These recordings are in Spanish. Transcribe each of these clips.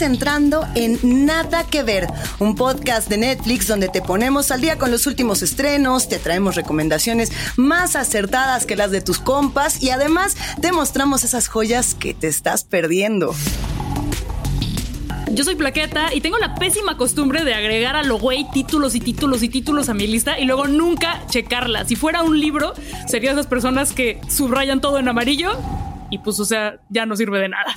Entrando en Nada que Ver, un podcast de Netflix donde te ponemos al día con los últimos estrenos, te traemos recomendaciones más acertadas que las de tus compas y además te mostramos esas joyas que te estás perdiendo. Yo soy Plaqueta y tengo la pésima costumbre de agregar a lo güey títulos y títulos y títulos a mi lista y luego nunca checarla. Si fuera un libro, sería esas personas que subrayan todo en amarillo y pues, o sea, ya no sirve de nada.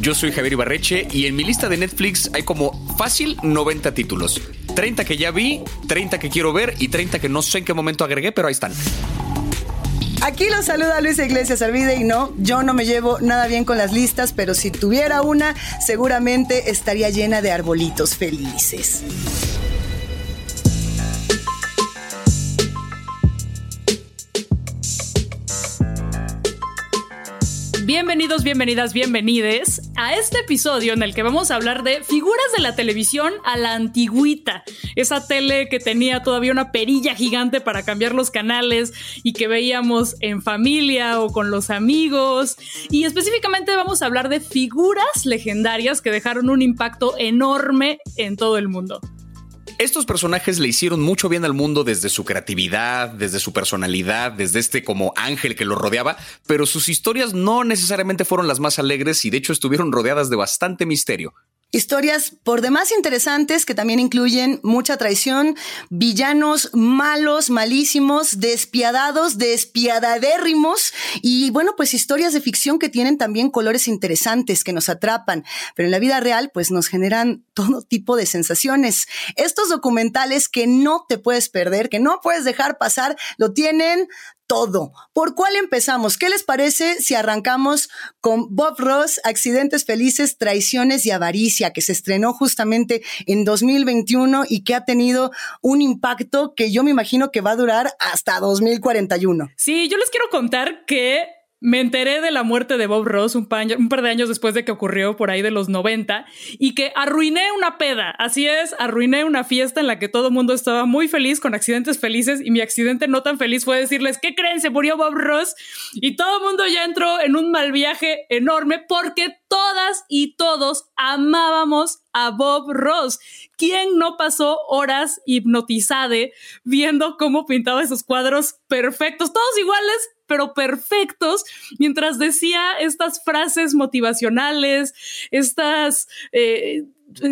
Yo soy Javier Ibarreche y en mi lista de Netflix hay como fácil 90 títulos. 30 que ya vi, 30 que quiero ver y 30 que no sé en qué momento agregué, pero ahí están. Aquí los saluda Luis Iglesias Arvide y no, yo no me llevo nada bien con las listas, pero si tuviera una, seguramente estaría llena de arbolitos felices. Bienvenidos, bienvenidas, bienvenides a este episodio en el que vamos a hablar de figuras de la televisión a la antigüita. Esa tele que tenía todavía una perilla gigante para cambiar los canales y que veíamos en familia o con los amigos. Y específicamente vamos a hablar de figuras legendarias que dejaron un impacto enorme en todo el mundo. Estos personajes le hicieron mucho bien al mundo desde su creatividad, desde su personalidad, desde este como ángel que lo rodeaba, pero sus historias no necesariamente fueron las más alegres y de hecho estuvieron rodeadas de bastante misterio. Historias por demás interesantes que también incluyen mucha traición, villanos malos, malísimos, despiadados, despiadadérrimos y bueno, pues historias de ficción que tienen también colores interesantes que nos atrapan, pero en la vida real pues nos generan todo tipo de sensaciones. Estos documentales que no te puedes perder, que no puedes dejar pasar, lo tienen todo. ¿Por cuál empezamos? ¿Qué les parece si arrancamos con Bob Ross, Accidentes Felices, Traiciones y Avaricia, que se estrenó justamente en 2021 y que ha tenido un impacto que yo me imagino que va a durar hasta 2041? Sí, yo les quiero contar que me enteré de la muerte de Bob Ross un, par de años después de que ocurrió por ahí de los 90 y que arruiné una peda. Así es, arruiné una fiesta en la que todo el mundo estaba muy feliz con accidentes felices y mi accidente no tan feliz fue decirles, ¿qué creen? Se murió Bob Ross y todo el mundo ya entró en un mal viaje enorme porque todas y todos amábamos a Bob Ross. ¿Quién no pasó horas hipnotizade viendo cómo pintaba esos cuadros perfectos, todos iguales, pero perfectos, mientras decía estas frases motivacionales, estas, eh,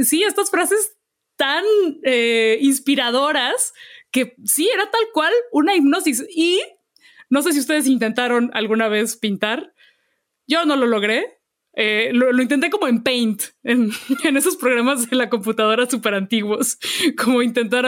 sí, estas frases tan eh, inspiradoras que sí, era tal cual una hipnosis. Y no sé si ustedes intentaron alguna vez pintar. Yo no lo logré, eh, lo, intenté como en Paint, en, esos programas de la computadora súper antiguos, como intentar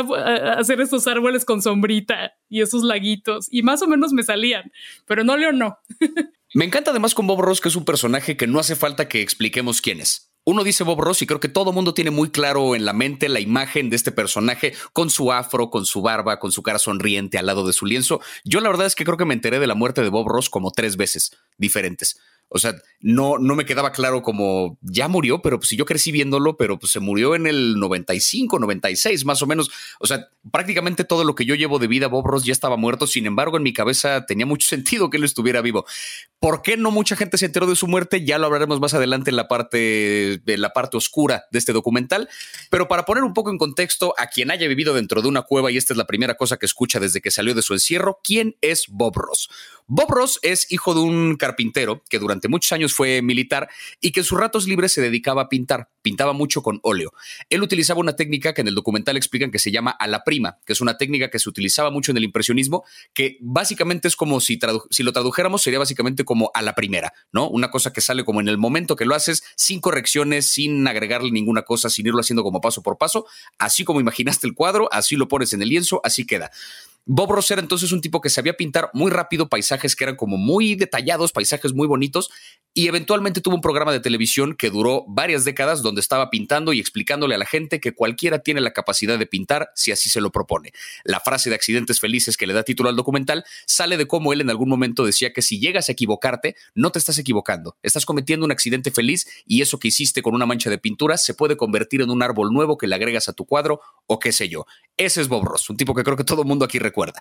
hacer esos árboles con sombrita y esos laguitos, y más o menos me salían, pero no leo no. me encanta además con Bob Ross, que es un personaje que no hace falta que expliquemos quién es. Uno dice Bob Ross y creo que todo mundo tiene muy claro en la mente la imagen de este personaje con su afro, con su barba, con su cara sonriente al lado de su lienzo. Yo la verdad es que creo que me enteré de la muerte de Bob Ross como tres veces diferentes. O sea, no, no me quedaba claro como ya murió, pero pues yo crecí viéndolo, pero pues se murió en el 95, 96 más o menos. O sea, prácticamente todo lo que yo llevo de vida, Bob Ross ya estaba muerto. Sin embargo, en mi cabeza tenía mucho sentido que él estuviera vivo. ¿Por qué no mucha gente se enteró de su muerte? Ya lo hablaremos más adelante en la parte, en la parte oscura de este documental. Pero para poner un poco en contexto a quien haya vivido dentro de una cueva, y esta es la primera cosa que escucha desde que salió de su encierro, ¿quién es Bob Ross? Bob Ross es hijo de un carpintero que durante muchos años fue militar y que en sus ratos libres se dedicaba a pintar. Pintaba mucho con óleo. Él utilizaba una técnica que en el documental explican que se llama a la prima, que es una técnica que se utilizaba mucho en el impresionismo, que básicamente es como si, si lo tradujéramos, sería básicamente como a la primera, ¿no? Una cosa que sale como en el momento que lo haces, sin correcciones, sin agregarle ninguna cosa, sin irlo haciendo como paso por paso. Así como imaginaste el cuadro, así lo pones en el lienzo, así queda. Bob Ross era entonces un tipo que sabía pintar muy rápido paisajes que eran como muy detallados, paisajes muy bonitos, y eventualmente tuvo un programa de televisión que duró varias décadas donde estaba pintando y explicándole a la gente que cualquiera tiene la capacidad de pintar si así se lo propone. La frase de accidentes felices que le da título al documental sale de cómo él en algún momento decía que si llegas a equivocarte, no te estás equivocando, estás cometiendo un accidente feliz y eso que hiciste con una mancha de pintura se puede convertir en un árbol nuevo que le agregas a tu cuadro o qué sé yo. Ese es Bob Ross, un tipo que creo que todo el mundo aquí recuerda.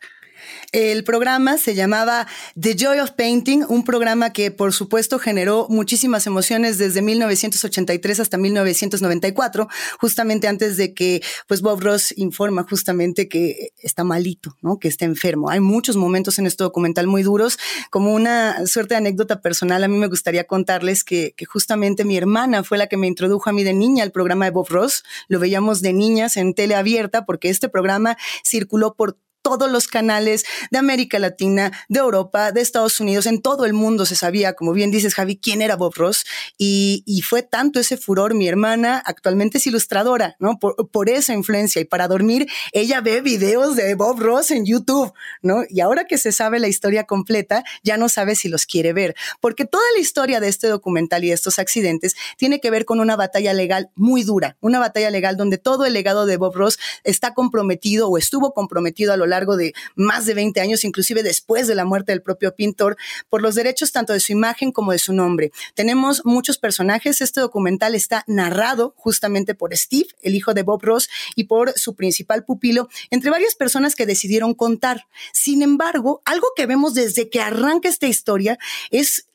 El programa se llamaba The Joy of Painting, un programa que por supuesto generó muchísimas emociones desde 1983 hasta 1994, justamente antes de que pues Bob Ross informa justamente que está malito, ¿no? Que está enfermo. Hay muchos momentos en este documental muy duros. Como una suerte de anécdota personal, a mí me gustaría contarles que, justamente mi hermana fue la que me introdujo a mí de niña al programa de Bob Ross. Lo veíamos de niñas en tele abierta porque este programa circuló por todos los canales de América Latina, de Europa, de Estados Unidos, en todo el mundo se sabía, como bien dices Javi, quién era Bob Ross y, fue tanto ese furor. Mi hermana actualmente es ilustradora, ¿no? Por, esa influencia y para dormir ella ve videos de Bob Ross en YouTube, ¿no? Y ahora que se sabe la historia completa, ya no sabe si los quiere ver, porque toda la historia de este documental y de estos accidentes tiene que ver con una batalla legal muy dura, una batalla legal donde todo el legado de Bob Ross está comprometido o estuvo comprometido a lo largo de más de 20 años, inclusive después de la muerte del propio pintor, por los derechos tanto de su imagen como de su nombre. Tenemos muchos personajes. Este documental está narrado justamente por Steve, el hijo de Bob Ross, y por su principal pupilo, entre varias personas que decidieron contar. Sin embargo, algo que vemos desde que arranca esta historia es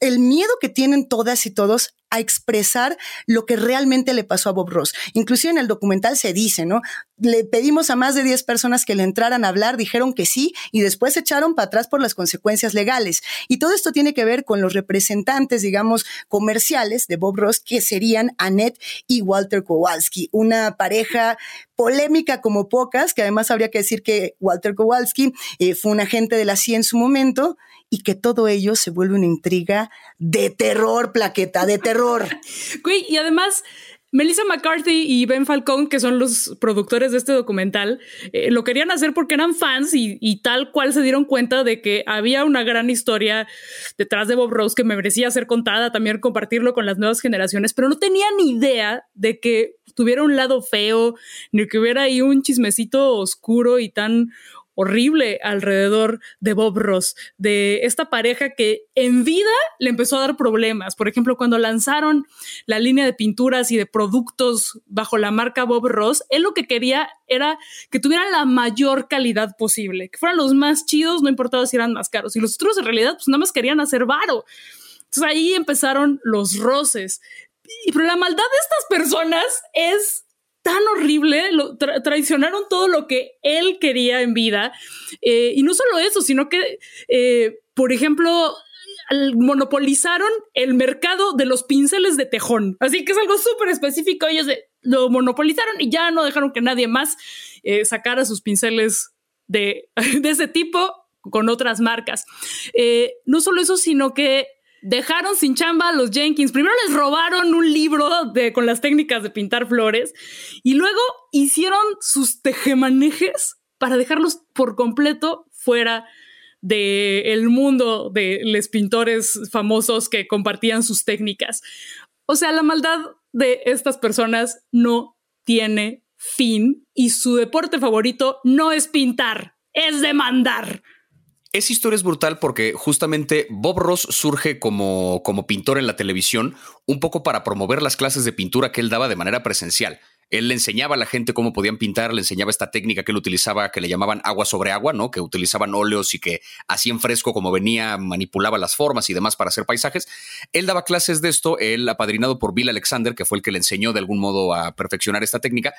el miedo que tienen todas y todos a expresar lo que realmente le pasó a Bob Ross. Inclusive en el documental se dice, ¿no? Le pedimos a más de 10 personas que le entraran a hablar, dijeron que sí y después se echaron para atrás por las consecuencias legales. Y todo esto tiene que ver con los representantes, digamos, comerciales de Bob Ross, que serían Annette y Walter Kowalski, una pareja polémica como pocas, que además habría que decir que Walter Kowalski eh, fue un agente de la CIA en su momento y que todo ello se vuelve una intriga de terror, plaqueta, de terror. Güey, y además... Melissa McCarthy y Ben Falcone, que son los productores de este documental, eh, lo querían hacer porque eran fans y, tal cual se dieron cuenta de que había una gran historia detrás de Bob Rose que me merecía ser contada, también compartirlo con las nuevas generaciones, pero no tenían idea de que tuviera un lado feo, ni que hubiera ahí un chismecito oscuro y tan horrible alrededor de Bob Ross, de esta pareja que en vida le empezó a dar problemas. Por ejemplo, cuando lanzaron la línea de pinturas y de productos bajo la marca Bob Ross, él lo que quería era que tuvieran la mayor calidad posible, que fueran los más chidos, no importaba si eran más caros. Y los otros en realidad pues nada más querían hacer varo. Entonces ahí empezaron los roces. Pero la maldad de estas personas es tan horrible, traicionaron todo lo que él quería en vida. Eh, y no solo eso, sino que, eh, por ejemplo, monopolizaron el mercado de los pinceles de tejón. Así que es algo súper específico. Ellos lo monopolizaron y ya no dejaron que nadie más eh, sacara sus pinceles de, ese tipo con otras marcas. no solo eso, sino que dejaron sin chamba a los Jenkins. Primero les robaron un libro de, con las técnicas de pintar flores y luego hicieron sus tejemanejes para dejarlos por completo fuera del mundo de los pintores famosos que compartían sus técnicas. O sea, la maldad de estas personas no tiene fin y su deporte favorito no es pintar, es demandar. Esa historia es brutal porque justamente Bob Ross surge como, como pintor en la televisión un poco para promover las clases de pintura que él daba de manera presencial. Él le enseñaba a la gente cómo podían pintar, le enseñaba esta técnica que él utilizaba, que le llamaban agua sobre agua, ¿no? Que utilizaban óleos y que así en fresco como venía, manipulaba las formas y demás para hacer paisajes. Él daba clases de esto, él apadrinado por Bill Alexander, que fue el que le enseñó de algún modo a perfeccionar esta técnica.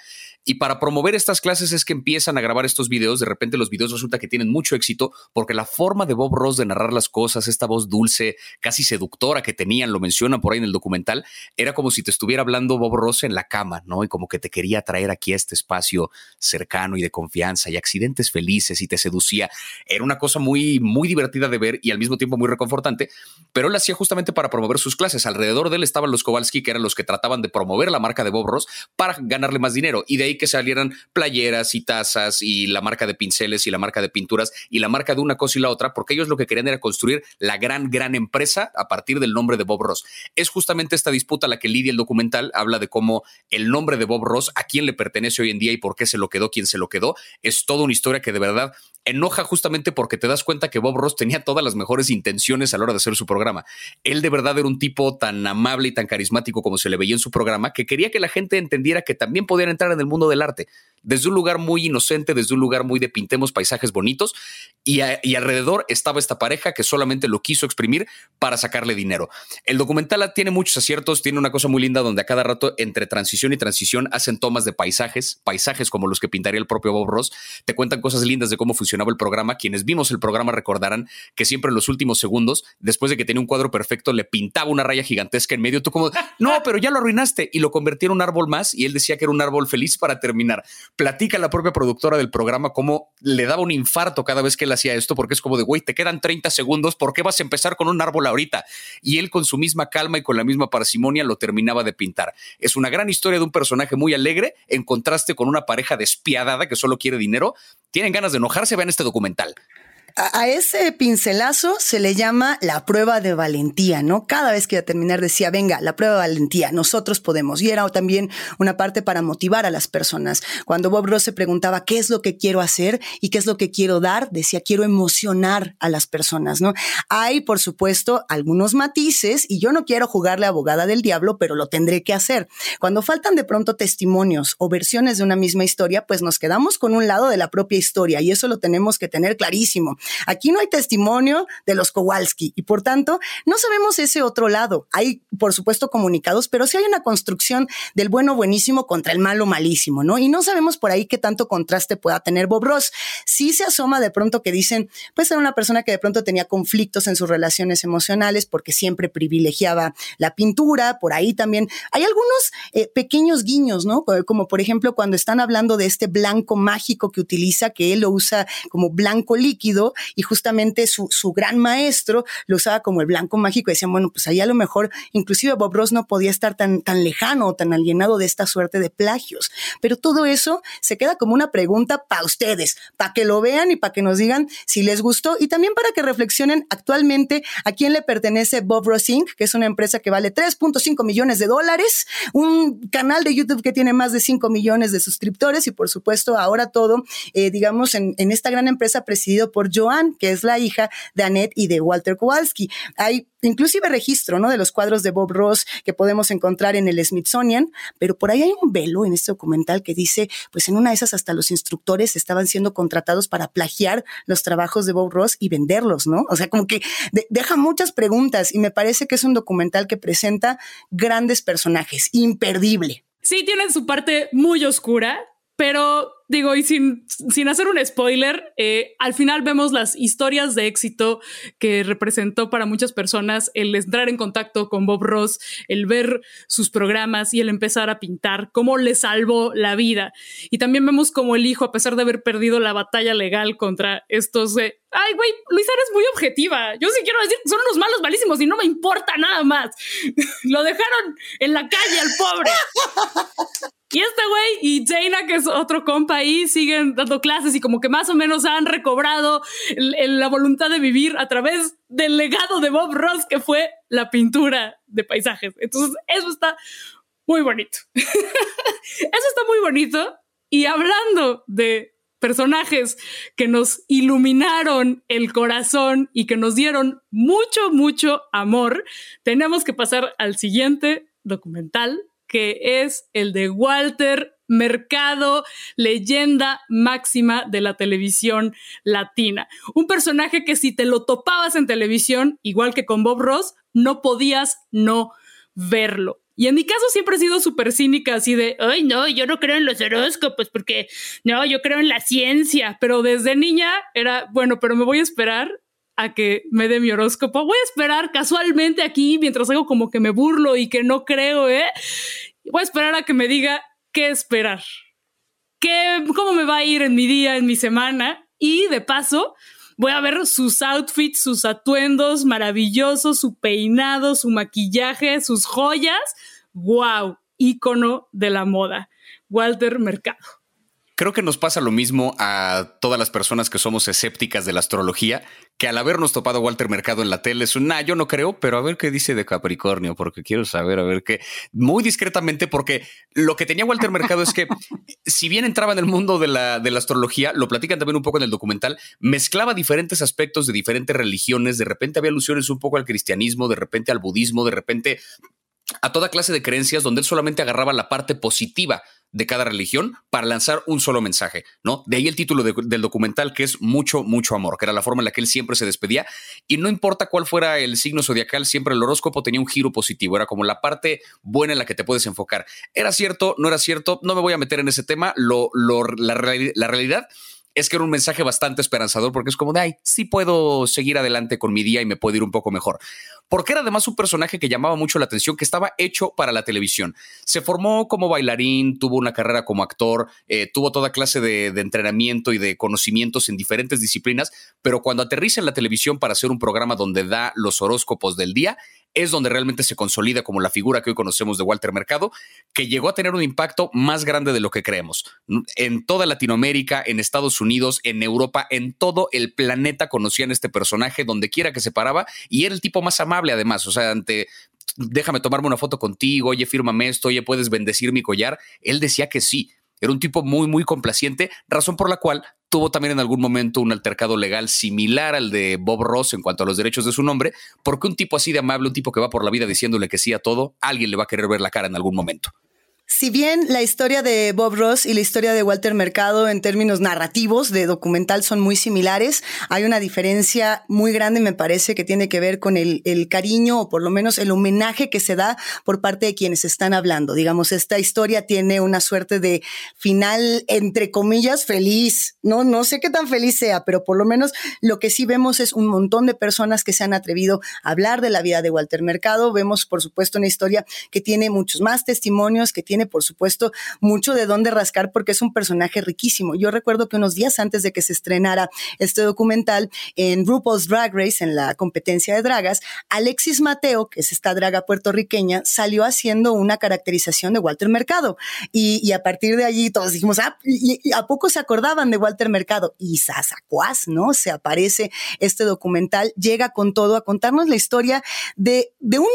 Y para promover estas clases es que empiezan a grabar estos videos. De repente los videos resulta que tienen mucho éxito porque la forma de Bob Ross de narrar las cosas, esta voz dulce, casi seductora que tenían, lo mencionan por ahí en el documental, era como si te estuviera hablando Bob Ross en la cama, ¿no? Y como que te quería traer aquí a este espacio cercano y de confianza y accidentes felices y te seducía. Era una cosa muy, muy divertida de ver y al mismo tiempo muy reconfortante, pero él hacía justamente para promover sus clases. Alrededor de él estaban los Kowalski, que eran los que trataban de promover la marca de Bob Ross para ganarle más dinero y de ahí que salieran playeras y tazas y la marca de pinceles y la marca de pinturas y la marca de una cosa y la otra, porque ellos lo que querían era construir la gran, gran empresa a partir del nombre de Bob Ross. Es justamente esta disputa la que lidia el documental, habla de cómo el nombre de Bob Ross, a quién le pertenece hoy en día y por qué se lo quedó, quién se lo quedó. Es toda una historia que de verdad enoja justamente porque te das cuenta que Bob Ross tenía todas las mejores intenciones a la hora de hacer su programa. Él de verdad era un tipo tan amable y tan carismático como se le veía en su programa que quería que la gente entendiera que también podían entrar en el mundo del arte desde un lugar muy inocente, desde un lugar muy de pintemos paisajes bonitos y, alrededor estaba esta pareja que solamente lo quiso exprimir para sacarle dinero. El documental tiene muchos aciertos, tiene una cosa muy linda donde a cada rato entre transición y transición hacen tomas de paisajes, paisajes como los que pintaría el propio Bob Ross, te cuentan cosas lindas de cómo el programa. Quienes vimos el programa recordarán que siempre en los últimos segundos, después de que tenía un cuadro perfecto, le pintaba una raya gigantesca en medio. Tú como, no, pero ya lo arruinaste y lo convertía en un árbol más y él decía que era un árbol feliz para terminar platica la propia productora del programa cómo le daba un infarto cada vez que él hacía esto, porque es como de, güey, te quedan 30 segundos, ¿por qué vas a empezar con un árbol ahorita? Y él con su misma calma y con la misma parsimonia lo terminaba de pintar. Es una gran historia de un personaje muy alegre en contraste con una pareja despiadada que solo quiere dinero. Tienen ganas de enojarse, vean este documental a, ese pincelazo se le llama la prueba de valentía, ¿no? Cada vez que iba a terminar decía, venga, la prueba de valentía, nosotros podemos. Y era también una parte para motivar a las personas. Cuando Bob Ross se preguntaba qué es lo que quiero hacer y qué es lo que quiero dar, decía, quiero emocionar a las personas, ¿no? Hay, por supuesto, algunos matices y yo no quiero jugarle abogada del diablo, pero lo tendré que hacer. Cuando faltan de pronto testimonios o versiones de una misma historia, pues nos quedamos con un lado de la propia historia y eso lo tenemos que tener clarísimo. Aquí no hay testimonio de los Kowalski y por tanto no sabemos ese otro lado. Hay, por supuesto, comunicados, pero sí hay una construcción del bueno buenísimo contra el malo malísimo, ¿no? Y no sabemos por ahí qué tanto contraste pueda tener Bob Ross. Sí se asoma de pronto que dicen, pues era una persona que de pronto tenía conflictos en sus relaciones emocionales porque siempre privilegiaba la pintura, por ahí también hay algunos eh, pequeños guiños, ¿no? Como por ejemplo cuando están hablando de este blanco mágico que utiliza, que él lo usa como blanco líquido y justamente su, su gran maestro lo usaba como el blanco mágico y decían, bueno, pues ahí a lo mejor inclusive Bob Ross no podía estar tan, tan lejano o tan alienado de esta suerte de plagios. Pero todo eso se queda como una pregunta para ustedes, para que lo vean y para que nos digan si les gustó y también para que reflexionen actualmente a quién le pertenece Bob Ross Inc., que es una empresa que vale 3.5 millones de dólares, un canal de YouTube que tiene más de 5 millones de suscriptores y por supuesto ahora todo, eh, digamos, en, en esta gran empresa presidido por Joan que es la hija de Annette y de Walter Kowalski. Hay inclusive registro, ¿no? De los cuadros de Bob Ross que podemos encontrar en el Smithsonian, pero por ahí hay un velo en este documental que dice, pues en una de esas hasta los instructores estaban siendo contratados para plagiar los trabajos de Bob Ross y venderlos, ¿no? O sea, como que deja muchas preguntas y me parece que es un documental que presenta grandes personajes, imperdible. Sí, tiene su parte muy oscura, pero digo, y sin, sin hacer un spoiler, eh, al final vemos las historias de éxito que representó para muchas personas el entrar en contacto con Bob Ross, el ver sus programas y el empezar a pintar, cómo le salvó la vida. Y también vemos cómo el hijo, a pesar de haber perdido la batalla legal contra estos... Eh, Ay, güey, Luisa, eres muy objetiva. Yo sí quiero decir, son unos malos malísimos y no me importa nada más. Lo dejaron en la calle al pobre. Y este güey y Jaina, que es otro compa ahí, siguen dando clases y como que más o menos han recobrado la voluntad de vivir a través del legado de Bob Ross, que fue la pintura de paisajes. Entonces, eso está muy bonito. eso está muy bonito. Y hablando de personajes que nos iluminaron el corazón y que nos dieron mucho, mucho amor, tenemos que pasar al siguiente documental que es el de Walter Mercado, leyenda máxima de la televisión latina. Un personaje que si te lo topabas en televisión, igual que con Bob Ross, no podías no verlo. Y en mi caso siempre he sido súper cínica, así de, ay, no, yo no creo en los horóscopos porque, no, yo creo en la ciencia, pero desde niña era, bueno, pero me voy a esperar a que me dé mi horóscopo. Voy a esperar casualmente aquí mientras hago como que me burlo y que no creo, ¿eh? Voy a esperar a que me diga qué esperar, qué, cómo me va a ir en mi día, en mi semana. Y de paso, voy a ver sus outfits, sus atuendos maravillosos, su peinado, su maquillaje, sus joyas. ¡Wow! Ícono de la moda. Walter Mercado. Creo que nos pasa lo mismo a todas las personas que somos escépticas de la astrología, que al habernos topado Walter Mercado en la tele es un, nah, yo no creo, pero a ver qué dice de Capricornio, porque quiero saber, a ver qué, muy discretamente, porque lo que tenía Walter Mercado es que si bien entraba en el mundo de la, de la astrología, lo platican también un poco en el documental, mezclaba diferentes aspectos de diferentes religiones, de repente había alusiones un poco al cristianismo, de repente al budismo, de repente a toda clase de creencias donde él solamente agarraba la parte positiva de cada religión para lanzar un solo mensaje, ¿no? De ahí el título del documental que es Mucho, mucho amor, que era la forma en la que él siempre se despedía y no importa cuál fuera el signo zodiacal, siempre el horóscopo tenía un giro positivo, era como la parte buena en la que te puedes enfocar. ¿Era cierto? ¿No era cierto? No me voy a meter en ese tema, lo, la, la realidad es que era un mensaje bastante esperanzador porque es como de, ay, sí puedo seguir adelante con mi día y me puedo ir un poco mejor porque era además un personaje que llamaba mucho la atención, que estaba hecho para la televisión. Se formó como bailarín, tuvo una carrera como actor, eh, tuvo toda clase de, de, entrenamiento y de conocimientos en diferentes disciplinas, pero cuando aterriza en la televisión para hacer un programa donde da los horóscopos del día, es donde realmente se consolida como la figura que hoy conocemos de Walter Mercado, que llegó a tener un impacto más grande de lo que creemos. En toda Latinoamérica, en Estados Unidos, en Europa, en todo el planeta conocían este personaje, donde quiera que se paraba, y era el tipo más amable además, o sea, ante déjame tomarme una foto contigo, oye, fírmame esto, oye, puedes bendecir mi collar. Él decía que sí. Era un tipo muy, muy complaciente, razón por la cual tuvo también en algún momento un altercado legal similar al de Bob Ross en cuanto a los derechos de su nombre, porque un tipo así de amable, un tipo que va por la vida diciéndole que sí a todo, alguien le va a querer ver la cara en algún momento. Si bien la historia de Bob Ross y la historia de Walter Mercado en términos narrativos de documental son muy similares, hay una diferencia muy grande, me parece, que tiene que ver con el, cariño o por lo menos el homenaje que se da por parte de quienes están hablando. Digamos, esta historia tiene una suerte de final, entre comillas, feliz. No, no sé qué tan feliz sea, pero por lo menos lo que sí vemos es un montón de personas que se han atrevido a hablar de la vida de Walter Mercado. Vemos, por supuesto, una historia que tiene muchos más testimonios, que tiene, por supuesto, mucho de dónde rascar porque es un personaje riquísimo. Yo recuerdo que unos días antes de que se estrenara este documental en RuPaul's Drag Race, en la competencia de dragas, Alexis Mateo, que es esta draga puertorriqueña, salió haciendo una caracterización de Walter Mercado. Y, a partir de allí todos dijimos, ah, y, ¿a poco se acordaban de Walter Mercado? Y Sasacuas, ¿no? Se aparece este documental, llega con todo a contarnos la historia de, de un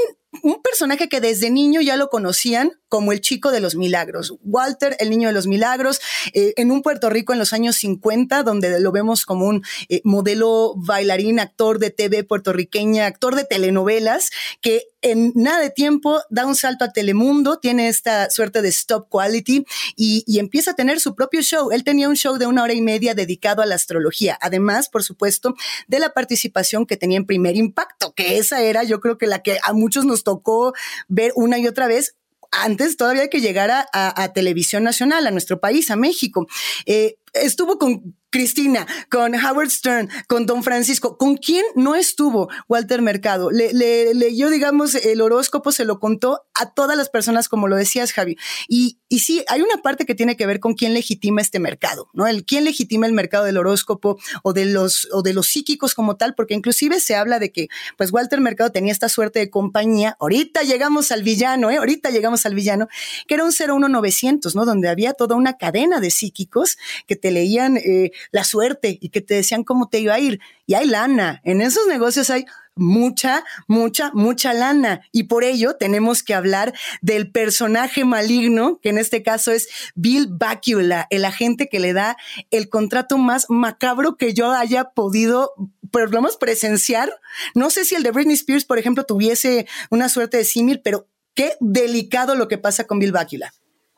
un personaje que desde niño ya lo conocían como el chico de los milagros. Walter, el niño de los milagros, eh, en un Puerto Rico en los años 50, donde lo vemos como un eh, modelo bailarín, actor de TV puertorriqueña, actor de telenovelas, que en nada de tiempo da un salto a Telemundo, tiene esta suerte de stop quality y, y, empieza a tener su propio show. Él tenía un show de una hora y media dedicado a la astrología, además, por supuesto, de la participación que tenía en Primer Impacto, que esa era yo creo que la que a muchos nos tocó ver una y otra vez antes todavía que llegara a, televisión nacional, a nuestro país, a México. Eh, estuvo con Cristina, con Howard Stern, con Don Francisco. ¿Con quién no estuvo Walter Mercado? Le, leyó, digamos, el horóscopo, se lo contó a todas las personas, como lo decías, Javi. Y, y sí, hay una parte que tiene que ver con quién legitima este mercado, ¿no? El quién legitima el mercado del horóscopo o de los, o de los psíquicos como tal, porque inclusive se habla de que, pues, Walter Mercado tenía esta suerte de compañía. Ahorita llegamos al villano, ¿eh? Ahorita llegamos al villano, que era un 01900, ¿no? Donde había toda una cadena de psíquicos que te leían eh, la suerte y que te decían cómo te iba a ir. Y hay lana. En esos negocios hay mucha, mucha, mucha lana. Y por ello tenemos que hablar del personaje maligno, que en este caso es Bill Bacula, el agente que le da el contrato más macabro que yo haya podido, por lo menos presenciar. No sé si el de Britney Spears, por ejemplo, tuviese una suerte de símil, pero qué delicado lo que pasa con Bill Bacula.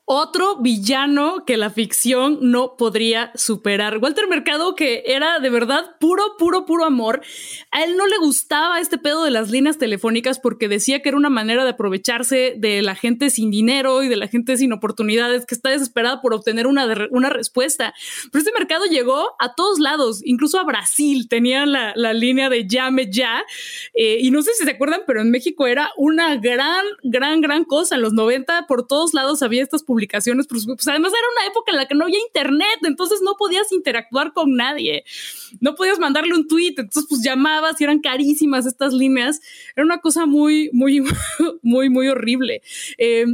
Otro villano que la ficción no podría superar. Walter Mercado, que era de verdad puro, puro, puro amor. A él no le gustaba este pedo de las líneas telefónicas porque decía que era una manera de aprovecharse de la gente sin dinero y de la gente sin oportunidades que está desesperada por obtener una, una respuesta. Pero este mercado llegó a todos lados, incluso a Brasil tenía la, la línea de llame ya. Eh, y no sé si se acuerdan, pero en México era una gran, gran, gran cosa. En los 90 por todos lados había estas publicaciones, pues, además era una época en la que no había internet, entonces no podías interactuar con nadie, no podías mandarle un tweet, entonces pues llamabas y eran carísimas estas líneas, era una cosa muy, muy, muy, muy horrible. Eh,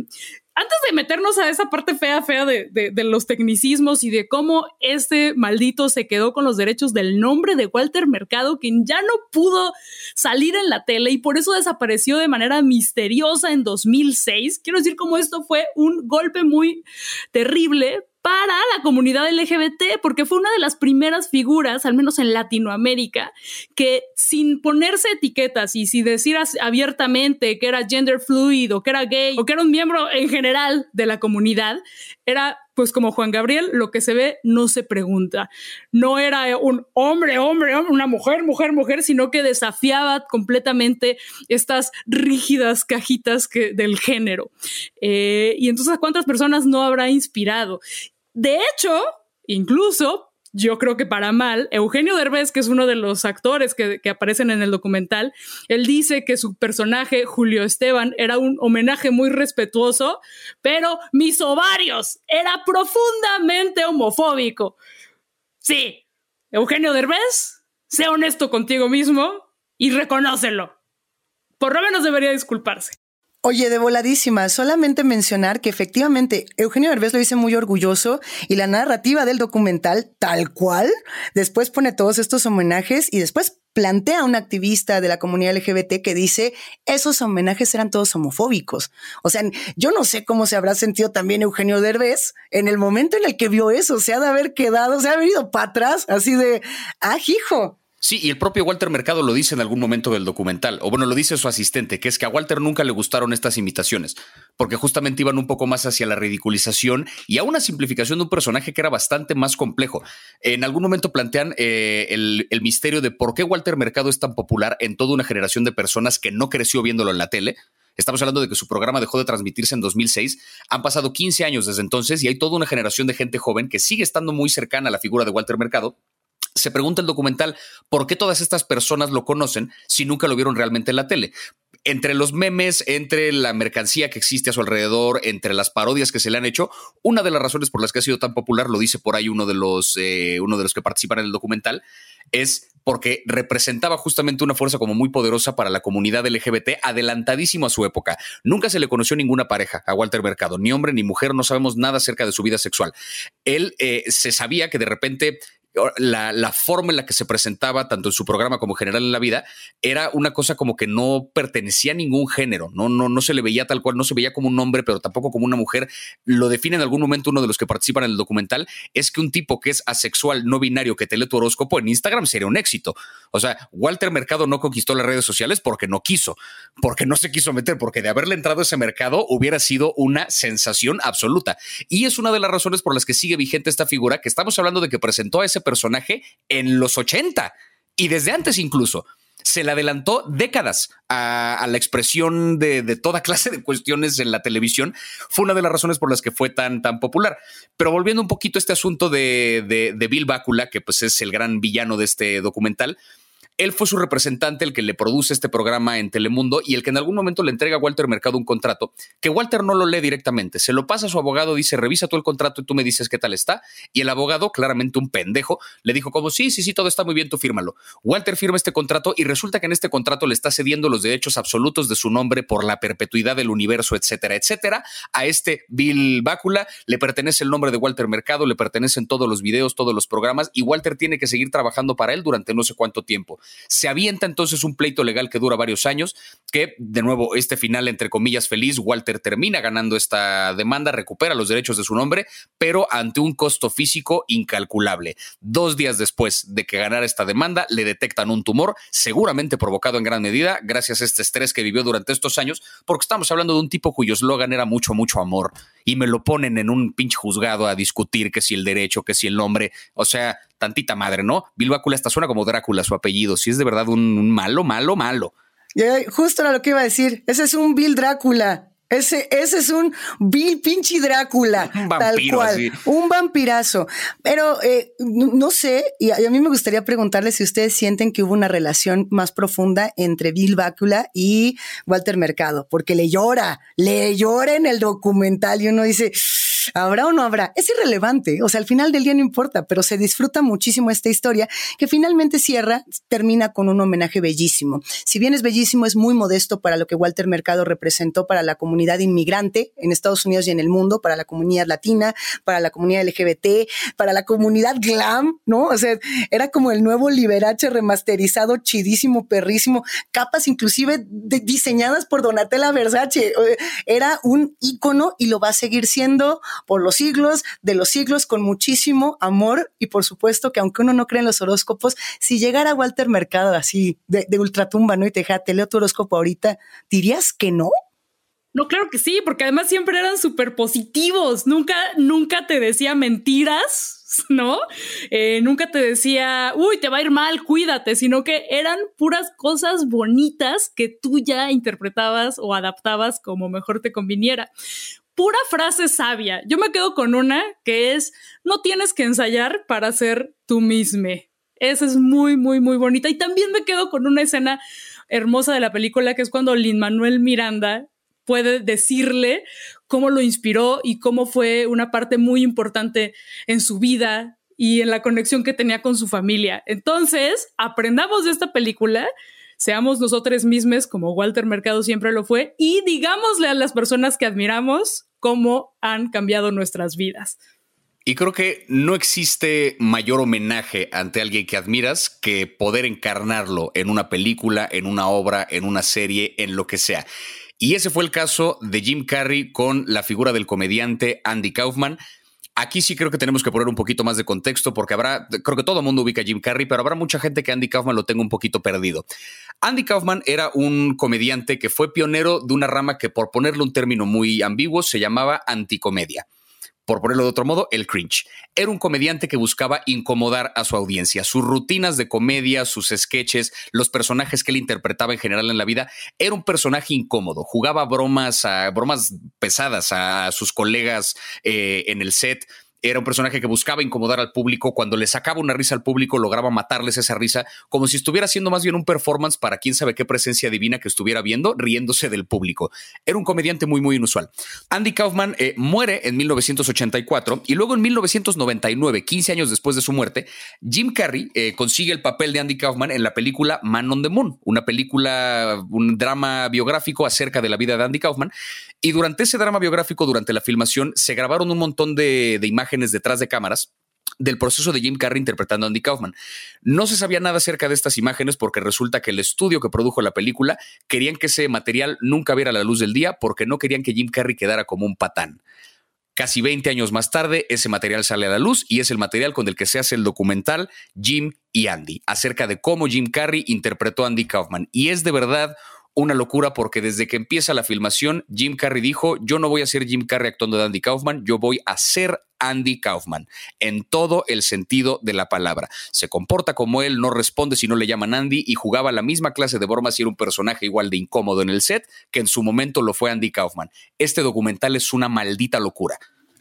antes de meternos a esa parte fea, fea de, los tecnicismos y de cómo este maldito se quedó con los derechos del nombre de Walter Mercado, quien ya no pudo salir en la tele y por eso desapareció de manera misteriosa en 2006. Quiero decir cómo esto fue un golpe muy terrible para la comunidad LGBT, porque fue una de las primeras figuras, al menos en Latinoamérica, que sin ponerse etiquetas y sin decir abiertamente que era gender fluid o que era gay o que era un miembro en general de la comunidad, era pues como Juan Gabriel, lo que se ve no se pregunta. No era un hombre, hombre, hombre, una mujer, mujer, mujer, sino que desafiaba completamente estas rígidas cajitas que, del género. Eh, y entonces, ¿cuántas personas no habrá inspirado? De hecho, incluso yo creo que para mal, Eugenio Derbez, que es uno de los actores que, aparecen en el documental, él dice que su personaje, Julio Esteban, era un homenaje muy respetuoso, pero mis ovarios era profundamente homofóbico. Sí, Eugenio Derbez, sé honesto contigo mismo y reconócelo. Por lo menos debería disculparse. Oye, de voladísima, solamente mencionar que efectivamente Eugenio Derbez lo dice muy orgulloso y la narrativa del documental, tal cual, después pone todos estos homenajes y después plantea a un activista de la comunidad LGBT que dice esos homenajes eran todos homofóbicos. O sea, yo no sé cómo se habrá sentido también Eugenio Derbez en el momento en el que vio eso, se ha de haber quedado, se ha ido para atrás, así de, ah, hijo, Sí, y el propio Walter Mercado lo dice en algún momento del documental, o bueno, lo dice su asistente, que es que a Walter nunca le gustaron estas imitaciones, porque justamente iban un poco más hacia la ridiculización y a una simplificación de un personaje que era bastante más complejo. En algún momento plantean eh, el, el misterio de por qué Walter Mercado es tan popular en toda una generación de personas que no creció viéndolo en la tele, Estamos hablando de que su programa dejó de transmitirse en 2006. Han pasado 15 años desde entonces y hay toda una generación de gente joven que sigue estando muy cercana a la figura de Walter Mercado se pregunta el documental por qué todas estas personas lo conocen si nunca lo vieron realmente en la tele. Entre los memes, entre la mercancía que existe a su alrededor, entre las parodias que se le han hecho, una de las razones por las que ha sido tan popular, lo dice por ahí uno de los, eh, uno de los que participan en el documental, es porque representaba justamente una fuerza como muy poderosa para la comunidad LGBT, adelantadísimo a su época. Nunca se le conoció ninguna pareja a Walter Mercado, ni hombre ni mujer, no sabemos nada acerca de su vida sexual. Él eh, se sabía que de repente la, forma en la que se presentaba, tanto en su programa como en general en la vida, era una cosa como que no pertenecía a ningún género, no, no, no se le veía tal cual, no se veía como un hombre, pero tampoco como una mujer. Lo define en algún momento uno de los que participan en el documental, es que un tipo que es asexual, no binario, que te lee en Instagram sería un éxito. O sea, Walter Mercado no conquistó las redes sociales porque no quiso, porque no se quiso meter, porque de haberle entrado a ese mercado hubiera sido una sensación absoluta. Y es una de las razones por las que sigue vigente esta figura, que estamos hablando de que presentó a ese personaje en los 80 y desde antes incluso. Se le adelantó décadas a, la expresión de, toda clase de cuestiones en la televisión. Fue una de las razones por las que fue tan, tan popular. Pero volviendo un poquito a este asunto de, de Bill Bácula, que pues es el gran villano de este documental, él fue su representante, el que le produce este programa en Telemundo y el que en algún momento le entrega a Walter Mercado un contrato que Walter no lo lee directamente. Se lo pasa a su abogado, dice, revisa tú el contrato y tú me dices qué tal está. Y el abogado, claramente un pendejo, le dijo como, sí, sí, sí, todo está muy bien, tú fírmalo. Walter firma este contrato y resulta que en este contrato le está cediendo los derechos absolutos de su nombre por la perpetuidad del universo, etcétera, etcétera. A este Bill Bácula le pertenece el nombre de Walter Mercado, le pertenecen todos los videos, todos los programas y Walter tiene que seguir trabajando para él durante no sé cuánto tiempo. Se avienta entonces un pleito legal que dura varios años, que de nuevo este final entre comillas feliz, Walter termina ganando esta demanda, recupera los derechos de su nombre, pero ante un costo físico incalculable. Dos días después de que ganara esta demanda, le detectan un tumor, seguramente provocado en gran medida gracias a este estrés que vivió durante estos años, porque estamos hablando de un tipo cuyo eslogan era mucho, mucho amor, y me lo ponen en un pinche juzgado a discutir que si el derecho, que si el nombre, o sea, tantita madre, ¿no? Bill Bácula hasta suena como Drácula su apellido, si es de verdad un, malo, malo, malo. justo era lo que iba a decir, ese es un Bill Drácula. Ese, ese es un Bill pinche Drácula, un tal cual, un vampirazo. Pero eh, no sé, y a, mí me gustaría preguntarle si ustedes sienten que hubo una relación más profunda entre Bill Bácula y Walter Mercado, porque le llora, le llora en el documental y uno dice, ¿Habrá o no habrá? Es irrelevante, o sea, al final del día no importa, pero se disfruta muchísimo esta historia que finalmente cierra, termina con un homenaje bellísimo. Si bien es bellísimo, es muy modesto para lo que Walter Mercado representó para la comunidad inmigrante en Estados Unidos y en el mundo, para la comunidad latina, para la comunidad LGBT, para la comunidad glam, ¿no? O sea, era como el nuevo Liberace remasterizado, chidísimo, perrísimo, capas inclusive diseñadas por Donatella Versace. Era un ícono y lo va a seguir siendo por los siglos de los siglos con muchísimo amor y por supuesto que aunque uno no cree en los horóscopos, si llegara Walter Mercado así de, ultratumba, ¿no? Y te dijera, te leo tu horóscopo ahorita, ¿dirías que no? No, claro que sí, porque además siempre eran súper positivos. Nunca, nunca te decía mentiras, ¿no? Eh, nunca te decía, uy, te va a ir mal, cuídate, sino que eran puras cosas bonitas que tú ya interpretabas o adaptabas como mejor te conviniera. Pura frase sabia. Yo me quedo con una que es, no tienes que ensayar para ser tú mismo. Esa es muy, muy, muy bonita. Y también me quedo con una escena hermosa de la película, que es cuando Lin Manuel Miranda puede decirle cómo lo inspiró y cómo fue una parte muy importante en su vida y en la conexión que tenía con su familia. Entonces, aprendamos de esta película, seamos nosotros mismos como Walter Mercado siempre lo fue y digámosle a las personas que admiramos cómo han cambiado nuestras vidas. Y creo que no existe mayor homenaje ante alguien que admiras que poder encarnarlo en una película, en una obra, en una serie, en lo que sea. Y ese fue el caso de Jim Carrey con la figura del comediante Andy Kaufman. Aquí sí creo que tenemos que poner un poquito más de contexto porque habrá, creo que todo el mundo ubica a Jim Carrey, pero habrá mucha gente que Andy Kaufman lo tenga un poquito perdido. Andy Kaufman era un comediante que fue pionero de una rama que por ponerle un término muy ambiguo se llamaba anticomedia por ponerlo de otro modo, el cringe. Era un comediante que buscaba incomodar a su audiencia. Sus rutinas de comedia, sus sketches, los personajes que él interpretaba en general en la vida, era un personaje incómodo. Jugaba bromas, a, bromas pesadas a sus colegas eh, en el set era un personaje que buscaba incomodar al público. Cuando le sacaba una risa al público, lograba matarles esa risa, como si estuviera haciendo más bien un performance para quién sabe qué presencia divina que estuviera viendo, riéndose del público. Era un comediante muy, muy inusual. Andy Kaufman eh, muere en 1984 y luego en 1999, 15 años después de su muerte, Jim Carrey eh, consigue el papel de Andy Kaufman en la película Man on the Moon, una película, un drama biográfico acerca de la vida de Andy Kaufman. Y durante ese drama biográfico, durante la filmación, se grabaron un montón de, de imágenes detrás de cámaras del proceso de Jim Carrey interpretando a Andy Kaufman. No se sabía nada acerca de estas imágenes porque resulta que el estudio que produjo la película querían que ese material nunca viera la luz del día porque no querían que Jim Carrey quedara como un patán. Casi 20 años más tarde, ese material sale a la luz y es el material con el que se hace el documental Jim y Andy, acerca de cómo Jim Carrey interpretó a Andy Kaufman. Y es de verdad una locura porque desde que empieza la filmación, Jim Carrey dijo, yo no voy a ser Jim Carrey actuando de Andy Kaufman, yo voy a ser Andy Kaufman, en todo el sentido de la palabra. Se comporta como él, no responde si no le llaman Andy y jugaba la misma clase de bromas y era un personaje igual de incómodo en el set que en su momento lo fue Andy Kaufman. Este documental es una maldita locura.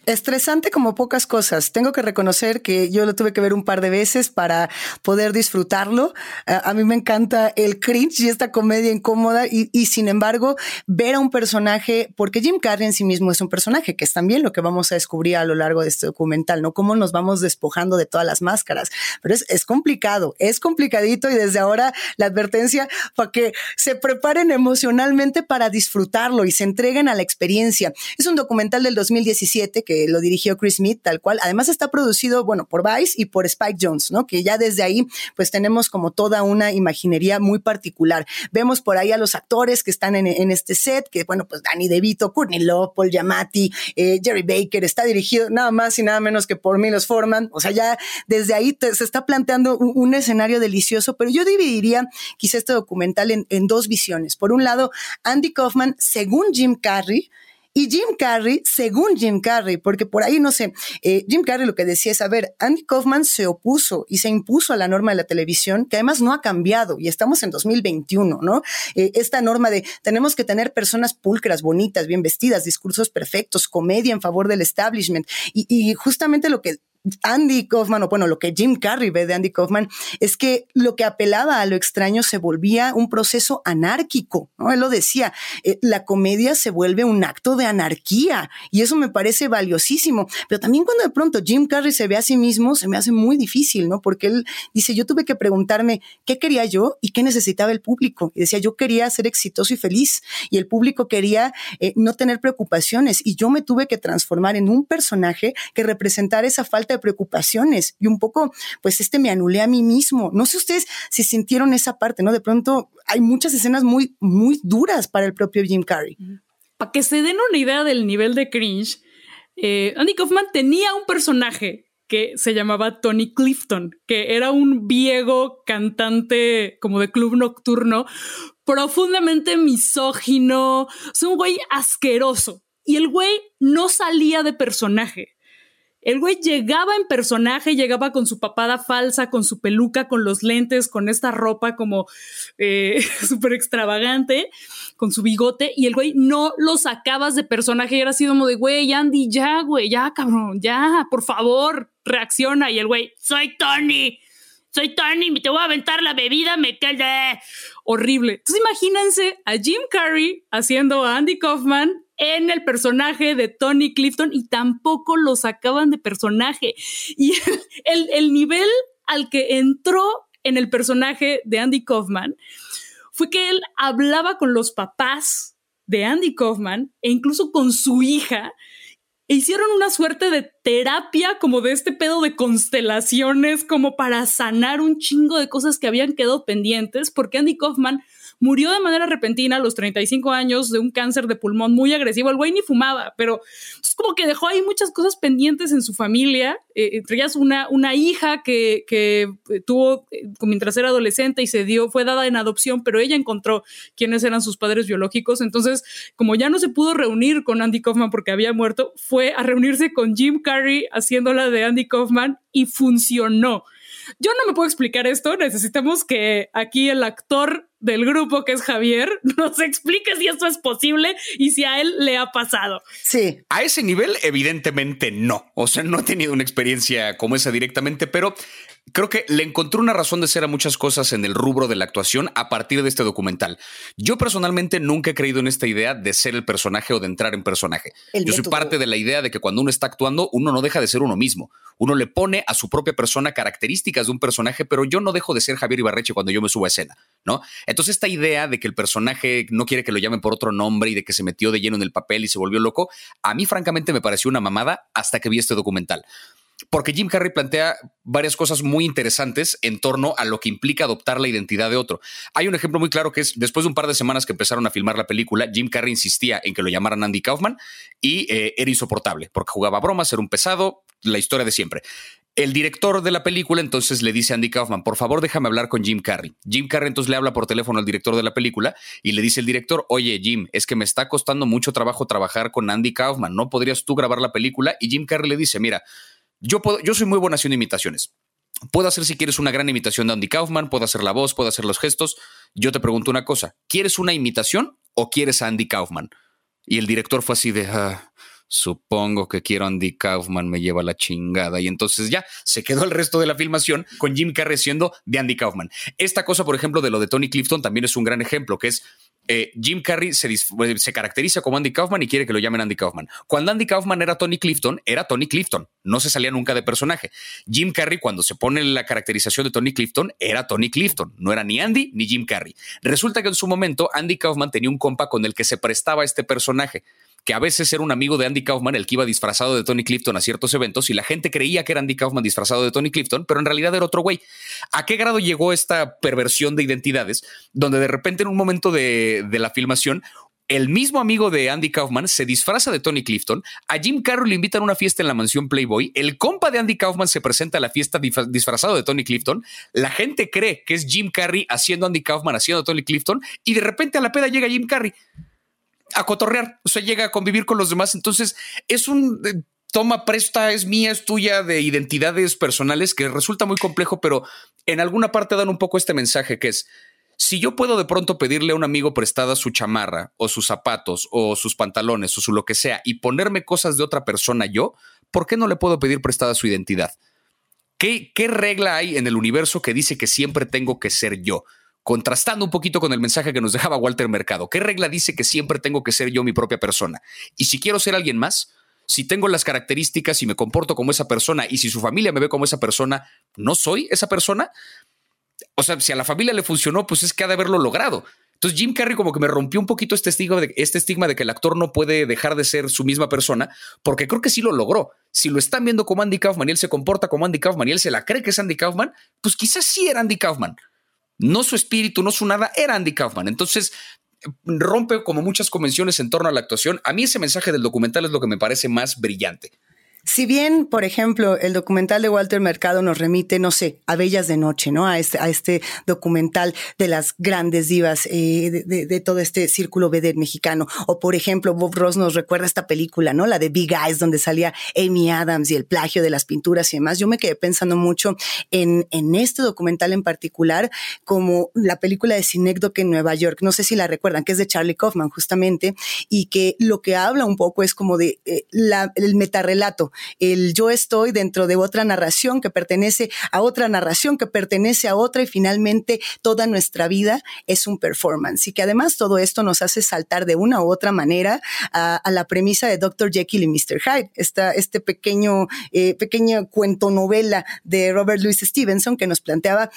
Estresante como pocas cosas. Tengo que reconocer que yo lo tuve que ver un par de veces para poder disfrutarlo. A, mí me encanta el cringe y esta comedia incómoda y, y, sin embargo ver a un personaje, porque Jim Carrey en sí mismo es un personaje, que es también lo que vamos a descubrir a lo largo de este documental, ¿no? Cómo nos vamos despojando de todas las máscaras. Pero es, es complicado, es complicadito y desde ahora la advertencia para que se preparen emocionalmente para disfrutarlo y se entreguen a la experiencia. Es un documental del 2017 que lo dirigió Chris Smith, tal cual. Además está producido, bueno, por Vice y por Spike Jones, ¿no? Que ya desde ahí, pues tenemos como toda una imaginería muy particular. Vemos por ahí a los actores que están en, este set, que bueno, pues Danny DeVito, Courtney Love, Paul Giamatti, eh, Jerry Baker, está dirigido nada más y nada menos que por Milos Forman. O sea, ya desde ahí se está planteando un, escenario delicioso, pero yo dividiría quizá este documental en, en dos visiones. Por un lado, Andy Kaufman, según Jim Carrey, y Jim Carrey, según Jim Carrey, porque por ahí no sé, eh, Jim Carrey lo que decía es, a ver, Andy Kaufman se opuso y se impuso a la norma de la televisión, que además no ha cambiado y estamos en 2021, ¿no? Eh, esta norma de tenemos que tener personas pulcras, bonitas, bien vestidas, discursos perfectos, comedia en favor del establishment y, y justamente lo que Andy Kaufman, o bueno, lo que Jim Carrey ve de Andy Kaufman, es que lo que apelaba a lo extraño se volvía un proceso anárquico, ¿no? Él lo decía, eh, la comedia se vuelve un acto de anarquía y eso me parece valiosísimo. Pero también cuando de pronto Jim Carrey se ve a sí mismo, se me hace muy difícil, ¿no? Porque él dice, yo tuve que preguntarme qué quería yo y qué necesitaba el público. Y decía, yo quería ser exitoso y feliz y el público quería eh, no tener preocupaciones y yo me tuve que transformar en un personaje que representara esa falta de preocupaciones y un poco, pues este me anulé a mí mismo. No sé ustedes si sintieron esa parte, ¿no? De pronto hay muchas escenas muy, muy duras para el propio Jim Carrey. Para que se den una idea del nivel de cringe, eh, Andy Kaufman tenía un personaje que se llamaba Tony Clifton, que era un viejo cantante como de club nocturno, profundamente misógino, es un güey asqueroso. Y el güey no salía de personaje. El güey llegaba en personaje, llegaba con su papada falsa, con su peluca, con los lentes, con esta ropa como eh, súper extravagante, con su bigote, y el güey no lo sacabas de personaje y era así como de, güey, Andy, ya, güey, ya, cabrón, ya, por favor, reacciona. Y el güey, soy Tony, soy Tony, te voy a aventar la bebida, me quedé horrible. Entonces imagínense a Jim Carrey haciendo a Andy Kaufman en el personaje de Tony Clifton y tampoco lo sacaban de personaje. Y el, el nivel al que entró en el personaje de Andy Kaufman fue que él hablaba con los papás de Andy Kaufman e incluso con su hija e hicieron una suerte de terapia como de este pedo de constelaciones como para sanar un chingo de cosas que habían quedado pendientes porque Andy Kaufman murió de manera repentina a los 35 años de un cáncer de pulmón muy agresivo. El güey ni fumaba, pero es como que dejó ahí muchas cosas pendientes en su familia. Eh, entre ellas una, una hija que, que eh, tuvo eh, mientras era adolescente y se dio, fue dada en adopción, pero ella encontró quiénes eran sus padres biológicos. Entonces, como ya no se pudo reunir con Andy Kaufman porque había muerto, fue a reunirse con Jim Carrey haciéndola de Andy Kaufman y funcionó. Yo no me puedo explicar esto, necesitamos que aquí el actor del grupo, que es Javier, nos explique si esto es posible y si a él le ha pasado. Sí. A ese nivel, evidentemente no. O sea, no he tenido una experiencia como esa directamente, pero creo que le encontré una razón de ser a muchas cosas en el rubro de la actuación a partir de este documental. Yo personalmente nunca he creído en esta idea de ser el personaje o de entrar en personaje. Yo soy parte de la idea de que cuando uno está actuando, uno no deja de ser uno mismo. Uno le pone a su propia persona características de un personaje, pero yo no dejo de ser Javier Ibarreche cuando yo me subo a escena, ¿no? Entonces esta idea de que el personaje no quiere que lo llamen por otro nombre y de que se metió de lleno en el papel y se volvió loco, a mí francamente me pareció una mamada hasta que vi este documental porque Jim Carrey plantea varias cosas muy interesantes en torno a lo que implica adoptar la identidad de otro. Hay un ejemplo muy claro que es después de un par de semanas que empezaron a filmar la película, Jim Carrey insistía en que lo llamaran Andy Kaufman y eh, era insoportable porque jugaba bromas, era un pesado, la historia de siempre. El director de la película entonces le dice a Andy Kaufman, por favor déjame hablar con Jim Carrey. Jim Carrey entonces le habla por teléfono al director de la película y le dice el director, oye Jim, es que me está costando mucho trabajo trabajar con Andy Kaufman, ¿no podrías tú grabar la película? Y Jim Carrey le dice, mira, yo, puedo, yo soy muy bueno haciendo imitaciones. Puedo hacer, si quieres, una gran imitación de Andy Kaufman, puedo hacer la voz, puedo hacer los gestos. Yo te pregunto una cosa, ¿quieres una imitación o quieres a Andy Kaufman? Y el director fue así de, ah, supongo que quiero Andy Kaufman, me lleva la chingada. Y entonces ya se quedó el resto de la filmación con Jim Carrey siendo de Andy Kaufman. Esta cosa, por ejemplo, de lo de Tony Clifton también es un gran ejemplo, que es eh, Jim Carrey se, se, caracteriza como Andy Kaufman y quiere que lo llamen Andy Kaufman. Cuando Andy Kaufman era Tony Clifton, era Tony Clifton, no se salía nunca de personaje. Jim Carrey, cuando se pone la caracterización de Tony Clifton, era Tony Clifton, no era ni Andy ni Jim Carrey. Resulta que en su momento Andy Kaufman tenía un compa con el que se prestaba este personaje que a veces era un amigo de Andy Kaufman el que iba disfrazado de Tony Clifton a ciertos eventos y la gente creía que era Andy Kaufman disfrazado de Tony Clifton, pero en realidad era otro güey. ¿A qué grado llegó esta perversión de identidades donde de repente en un momento de, la filmación el mismo amigo de Andy Kaufman se disfraza de Tony Clifton, a Jim Carrey le invitan a una fiesta en la mansión Playboy, el compa de Andy Kaufman se presenta a la fiesta disfrazado de Tony Clifton, la gente cree que es Jim Carrey haciendo Andy Kaufman haciendo Tony Clifton y de repente a la peda llega Jim Carrey a cotorrear, o sea, llega a convivir con los demás. Entonces, es un eh, toma presta, es mía, es tuya de identidades personales que resulta muy complejo, pero en alguna parte dan un poco este mensaje que es, si yo puedo de pronto pedirle a un amigo prestada su chamarra o sus zapatos o sus pantalones o su lo que sea y ponerme cosas de otra persona yo, ¿por qué no le puedo pedir prestada su identidad? ¿Qué, ¿Qué regla hay en el universo que dice que siempre tengo que ser yo? Contrastando un poquito con el mensaje que nos dejaba Walter Mercado. ¿Qué regla dice que siempre tengo que ser yo mi propia persona? Y si quiero ser alguien más, si tengo las características y me comporto como esa persona y si su familia me ve como esa persona, ¿no soy esa persona? O sea, si a la familia le funcionó, pues es que ha de haberlo logrado. Entonces Jim Carrey como que me rompió un poquito este estigma, de, este que el actor no puede dejar de ser su misma persona, porque creo que sí lo logró. Si lo están viendo como Andy Kaufman y él se comporta como Andy Kaufman y él se la cree que es Andy Kaufman, pues quizás sí era Andy Kaufman. No su espíritu, no su nada, era Andy Kaufman. Entonces rompe como muchas convenciones en torno a la actuación. A mí ese mensaje del documental es lo que me parece más brillante. Si bien, por ejemplo, el documental de Walter Mercado nos remite, no sé, a Bellas de Noche, ¿no? A este, a este documental de las grandes divas eh, de, todo este círculo BD mexicano. O, por ejemplo, Bob Ross nos recuerda esta película, ¿no? La de Big Eyes, donde salía Amy Adams y el plagio de las pinturas y demás. Yo me quedé pensando mucho en, en este documental en particular, como la película de Cinecdoc en Nueva York. No sé si la recuerdan, que es de Charlie Kaufman, justamente, y que lo que habla un poco es como de eh, la, el metarrelato el yo estoy dentro de otra narración que pertenece a otra narración que pertenece a otra y finalmente toda nuestra vida es un performance y que además todo esto nos hace saltar de una u otra manera a, la premisa de Dr. Jekyll y Mr. Hyde, esta, este pequeño, eh, cuento novela de Robert Louis Stevenson que nos planteaba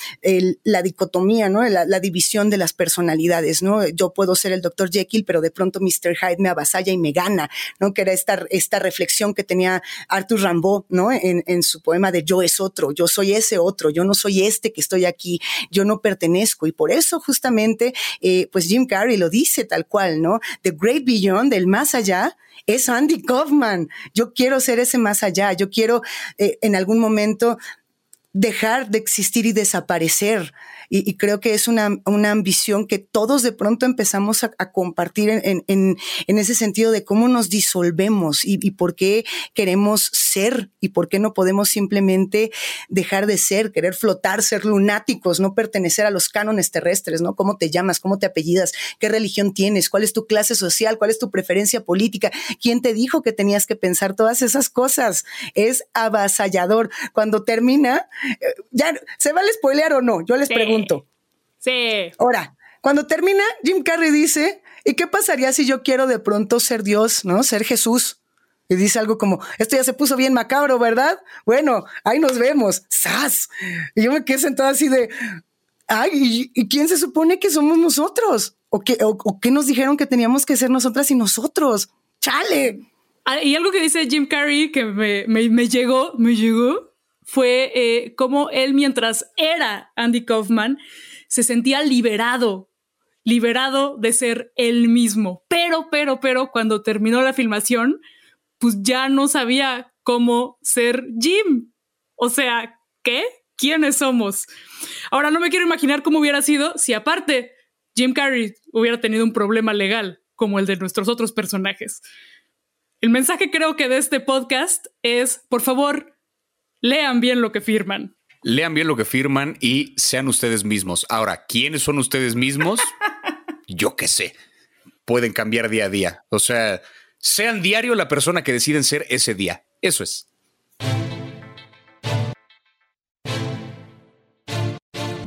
la dicotomía, ¿no? La, la, división de las personalidades, ¿no? Yo puedo ser el Dr. Jekyll, pero de pronto Mr. Hyde me avasalla y me gana, ¿no? Que era esta, esta reflexión que tenía Arthur Rimbaud, ¿no? En, su poema de Yo es otro, yo soy ese otro, yo no soy este que estoy aquí, yo no pertenezco. Y por eso justamente, eh, pues Jim Carrey lo dice tal cual, ¿no? The Great Beyond, del más allá, es Andy Kaufman. Yo quiero ser ese más allá, yo quiero eh, en algún momento dejar de existir y desaparecer. Y, creo que es una, ambición que todos de pronto empezamos a, compartir en, ese sentido de cómo nos disolvemos y, por qué queremos ser y por qué no podemos simplemente dejar de ser, querer flotar, ser lunáticos, no pertenecer a los cánones terrestres, ¿no? ¿Cómo te llamas? ¿Cómo te apellidas? ¿Qué religión tienes? ¿Cuál es tu clase social? ¿Cuál es tu preferencia política? ¿Quién te dijo que tenías que pensar todas esas cosas? Es avasallador. Cuando termina, eh, ya, ¿se vale spoilear o no? Yo les pregunto. Sí. Ahora, cuando termina, Jim Carrey dice, ¿y qué pasaría si yo quiero de pronto ser Dios, ¿no? Ser Jesús. Y dice algo como, esto ya se puso bien macabro, ¿verdad? Bueno, ahí nos vemos. ¡Sas! Y yo me quedé sentado así de, ay, ¿y, quién se supone que somos nosotros? ¿O qué, o, qué nos dijeron que teníamos que ser nosotras y nosotros? ¡Chale! Ah, y algo que dice Jim Carrey que me, me, me llegó, me llegó, fue eh, como él mientras era Andy Kaufman se sentía liberado, liberado de ser él mismo. Pero, pero, pero cuando terminó la filmación, pues ya no sabía cómo ser Jim. O sea, ¿qué? ¿Quiénes somos? Ahora no me quiero imaginar cómo hubiera sido si aparte Jim Carrey hubiera tenido un problema legal como el de nuestros otros personajes. El mensaje creo que de este podcast es, por favor, lean bien lo que firman. Lean bien lo que firman y sean ustedes mismos. Ahora, ¿quiénes son ustedes mismos? Yo qué sé. Pueden cambiar día a día. O sea, sean diario la persona que deciden ser ese día. Eso es.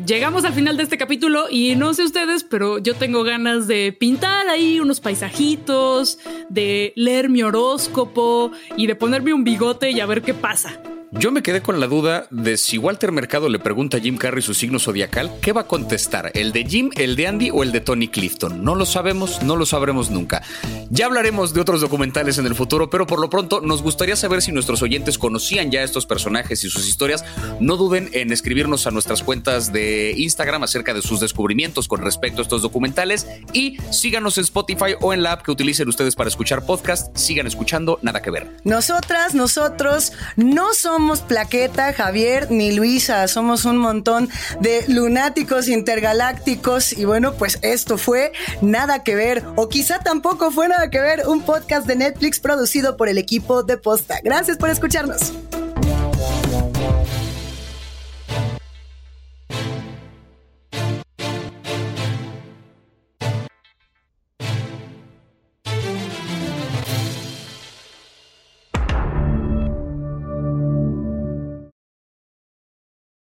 Llegamos al final de este capítulo y no sé ustedes, pero yo tengo ganas de pintar ahí unos paisajitos, de leer mi horóscopo y de ponerme un bigote y a ver qué pasa. Yo me quedé con la duda de si Walter Mercado le pregunta a Jim Carrey su signo zodiacal, ¿qué va a contestar? ¿El de Jim, el de Andy o el de Tony Clifton? No lo sabemos, no lo sabremos nunca. Ya hablaremos de otros documentales en el futuro, pero por lo pronto nos gustaría saber si nuestros oyentes conocían ya estos personajes y sus historias. No duden en escribirnos a nuestras cuentas de Instagram acerca de sus descubrimientos con respecto a estos documentales y síganos en Spotify o en la app que utilicen ustedes para escuchar podcast. Sigan escuchando, nada que ver. Nosotras, nosotros no somos somos Plaqueta, Javier ni Luisa, somos un montón de lunáticos intergalácticos y bueno, pues esto fue Nada que ver o quizá tampoco fue Nada que ver, un podcast de Netflix producido por el equipo de Posta. Gracias por escucharnos.